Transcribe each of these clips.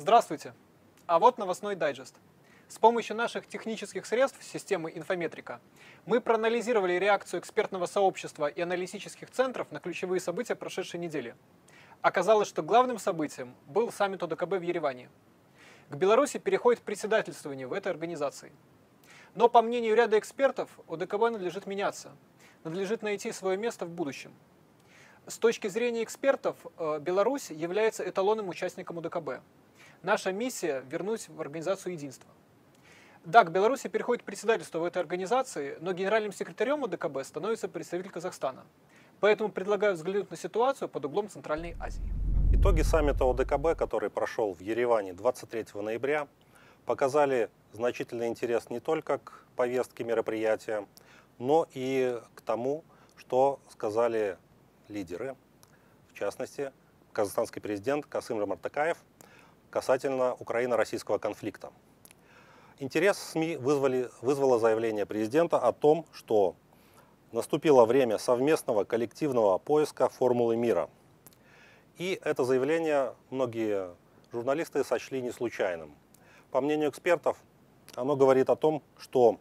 Здравствуйте! А вот новостной дайджест. С помощью наших технических средств системы инфометрика мы проанализировали реакцию экспертного сообщества и аналитических центров на ключевые события прошедшей недели. Оказалось, что главным событием был саммит ОДКБ в Ереване. К Беларуси переходит председательствование в этой организации. Но, по мнению ряда экспертов, ОДКБ надлежит меняться, надлежит найти свое место в будущем. С точки зрения экспертов, э, Беларусь является эталонным участником ОДКБ. Наша миссия – вернуть в организацию единства. Да, к Беларуси переходит председательство в этой организации, но генеральным секретарем ОДКБ становится представитель Казахстана. Поэтому предлагаю взглянуть на ситуацию под углом Центральной Азии. Итоги саммита ОДКБ, который прошел в Ереване 23 ноября, показали значительный интерес не только к повестке мероприятия, но и к тому, что сказали лидеры, в частности, казахстанский президент Касым Жамартакаев касательно Украино-российского конфликта. Интерес СМИ вызвали, вызвало заявление президента о том, что наступило время совместного коллективного поиска формулы мира. И это заявление многие журналисты сочли не случайным. По мнению экспертов, оно говорит о том, что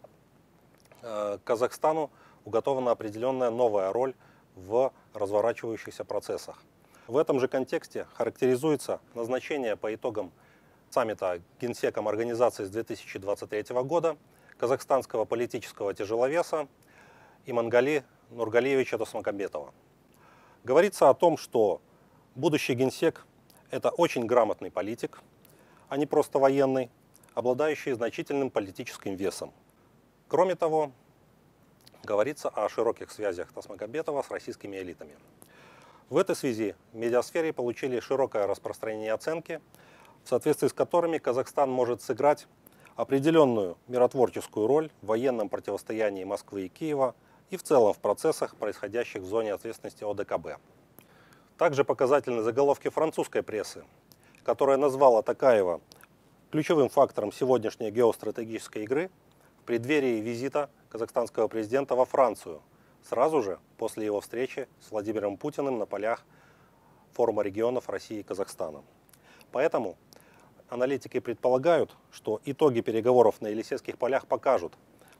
э, Казахстану уготована определенная новая роль в разворачивающихся процессах. В этом же контексте характеризуется назначение по итогам саммита Генсеком организации с 2023 года казахстанского политического тяжеловеса Имангали Нургалиевича Тосмакамбетова. Говорится о том, что будущий генсек – это очень грамотный политик, а не просто военный, обладающий значительным политическим весом. Кроме того, говорится о широких связях Тасмагамбетова с российскими элитами. В этой связи в медиасфере получили широкое распространение оценки, в соответствии с которыми Казахстан может сыграть определенную миротворческую роль в военном противостоянии Москвы и Киева и в целом в процессах, происходящих в зоне ответственности ОДКБ. Также показательны заголовки французской прессы, которая назвала Такаева ключевым фактором сегодняшней геостратегической игры в преддверии визита казахстанского президента во Францию, сразу же после его встречи с Владимиром Путиным на полях форума регионов России и Казахстана. Поэтому аналитики предполагают, что итоги переговоров на Елисейских полях покажут,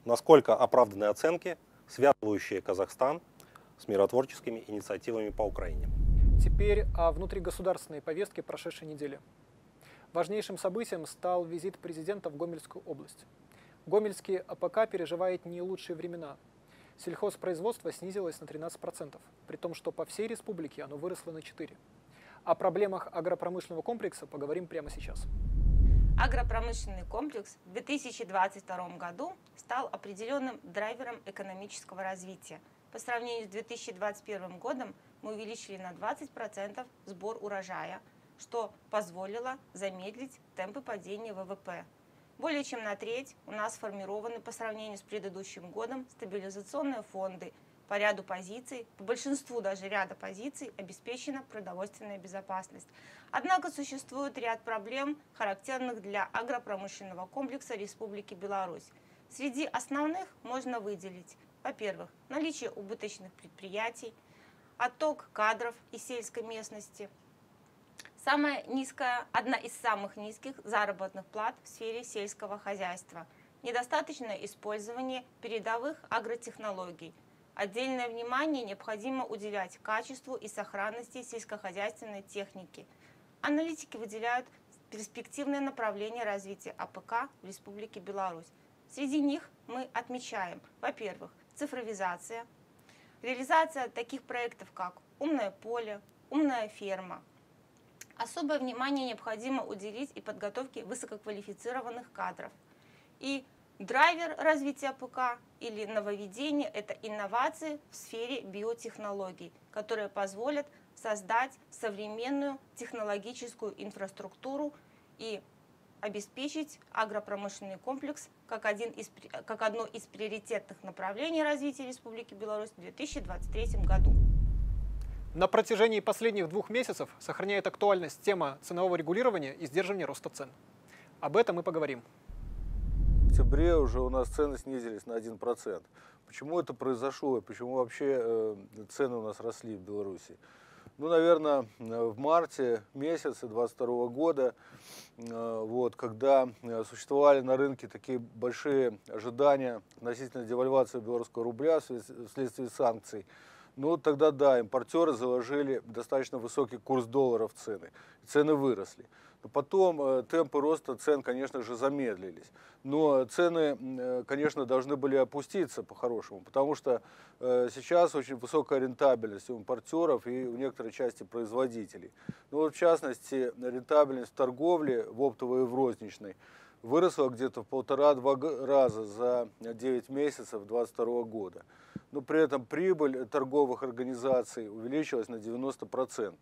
насколько оправданы оценки, связывающие Казахстан с миротворческими инициативами по Украине. Теперь о внутригосударственной повестке прошедшей недели. Важнейшим событием стал визит президента в Гомельскую область. Гомельский АПК переживает не лучшие времена. Сельхозпроизводство снизилось на 13%, при том, что по всей республике оно выросло на 4%. О проблемах агропромышленного комплекса поговорим прямо сейчас. Агропромышленный комплекс в 2022 году стал определенным драйвером экономического развития. По сравнению с 2021 годом мы увеличили на 20% сбор урожая, что позволило замедлить темпы падения ВВП. Более чем на треть у нас сформированы по сравнению с предыдущим годом стабилизационные фонды. По ряду позиций, по большинству даже ряда позиций обеспечена продовольственная безопасность. Однако существует ряд проблем, характерных для агропромышленного комплекса Республики Беларусь. Среди основных можно выделить, во-первых, наличие убыточных предприятий, отток кадров из сельской местности – Самая низкая, одна из самых низких заработных плат в сфере сельского хозяйства. Недостаточное использование передовых агротехнологий. Отдельное внимание необходимо уделять качеству и сохранности сельскохозяйственной техники. Аналитики выделяют перспективное направление развития АПК в Республике Беларусь. Среди них мы отмечаем, во-первых, цифровизация, реализация таких проектов, как «Умное поле», «Умная ферма», Особое внимание необходимо уделить и подготовке высококвалифицированных кадров. И драйвер развития АПК или нововведение – это инновации в сфере биотехнологий, которые позволят создать современную технологическую инфраструктуру и обеспечить агропромышленный комплекс как, один из, как одно из приоритетных направлений развития Республики Беларусь в 2023 году. На протяжении последних двух месяцев сохраняет актуальность тема ценового регулирования и сдерживания роста цен. Об этом мы поговорим. В октябре уже у нас цены снизились на 1%. Почему это произошло и почему вообще э, цены у нас росли в Беларуси? Ну, наверное, в марте месяце 22 года, э, вот, когда э, существовали на рынке такие большие ожидания относительно девальвации белорусского рубля вследствие санкций, ну, тогда да, импортеры заложили достаточно высокий курс доллара в цены. Цены выросли. Но потом э, темпы роста цен, конечно же, замедлились. Но цены, э, конечно, должны были опуститься по-хорошему, потому что э, сейчас очень высокая рентабельность у импортеров и у некоторой части производителей. Ну, вот, в частности, рентабельность в торговле, в оптовой и в розничной, выросла где-то в полтора-два раза за 9 месяцев 2022 года. Но при этом прибыль торговых организаций увеличилась на 90%.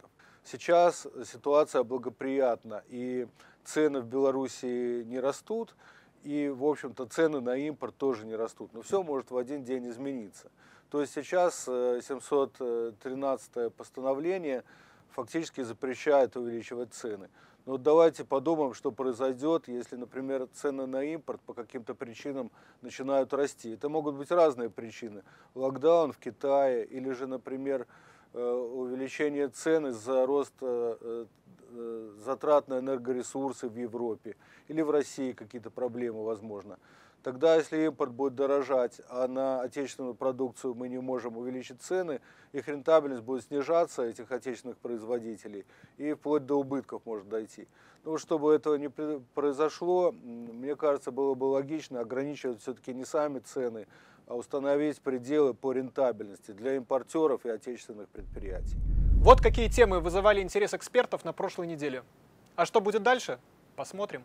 Сейчас ситуация благоприятна, и цены в Беларуси не растут, и, в общем-то, цены на импорт тоже не растут. Но все может в один день измениться. То есть сейчас 713 э, постановление фактически запрещает увеличивать цены. Но вот давайте подумаем, что произойдет, если, например, цены на импорт по каким-то причинам начинают расти. Это могут быть разные причины. Локдаун в Китае или же, например, э, увеличение цен из-за роста э, э, затрат на энергоресурсы в Европе или в России какие-то проблемы, возможно. Тогда, если импорт будет дорожать, а на отечественную продукцию мы не можем увеличить цены, их рентабельность будет снижаться, этих отечественных производителей, и вплоть до убытков может дойти. Ну, чтобы этого не произошло, мне кажется, было бы логично ограничивать все-таки не сами цены, а установить пределы по рентабельности для импортеров и отечественных предприятий. Вот какие темы вызывали интерес экспертов на прошлой неделе. А что будет дальше? Посмотрим.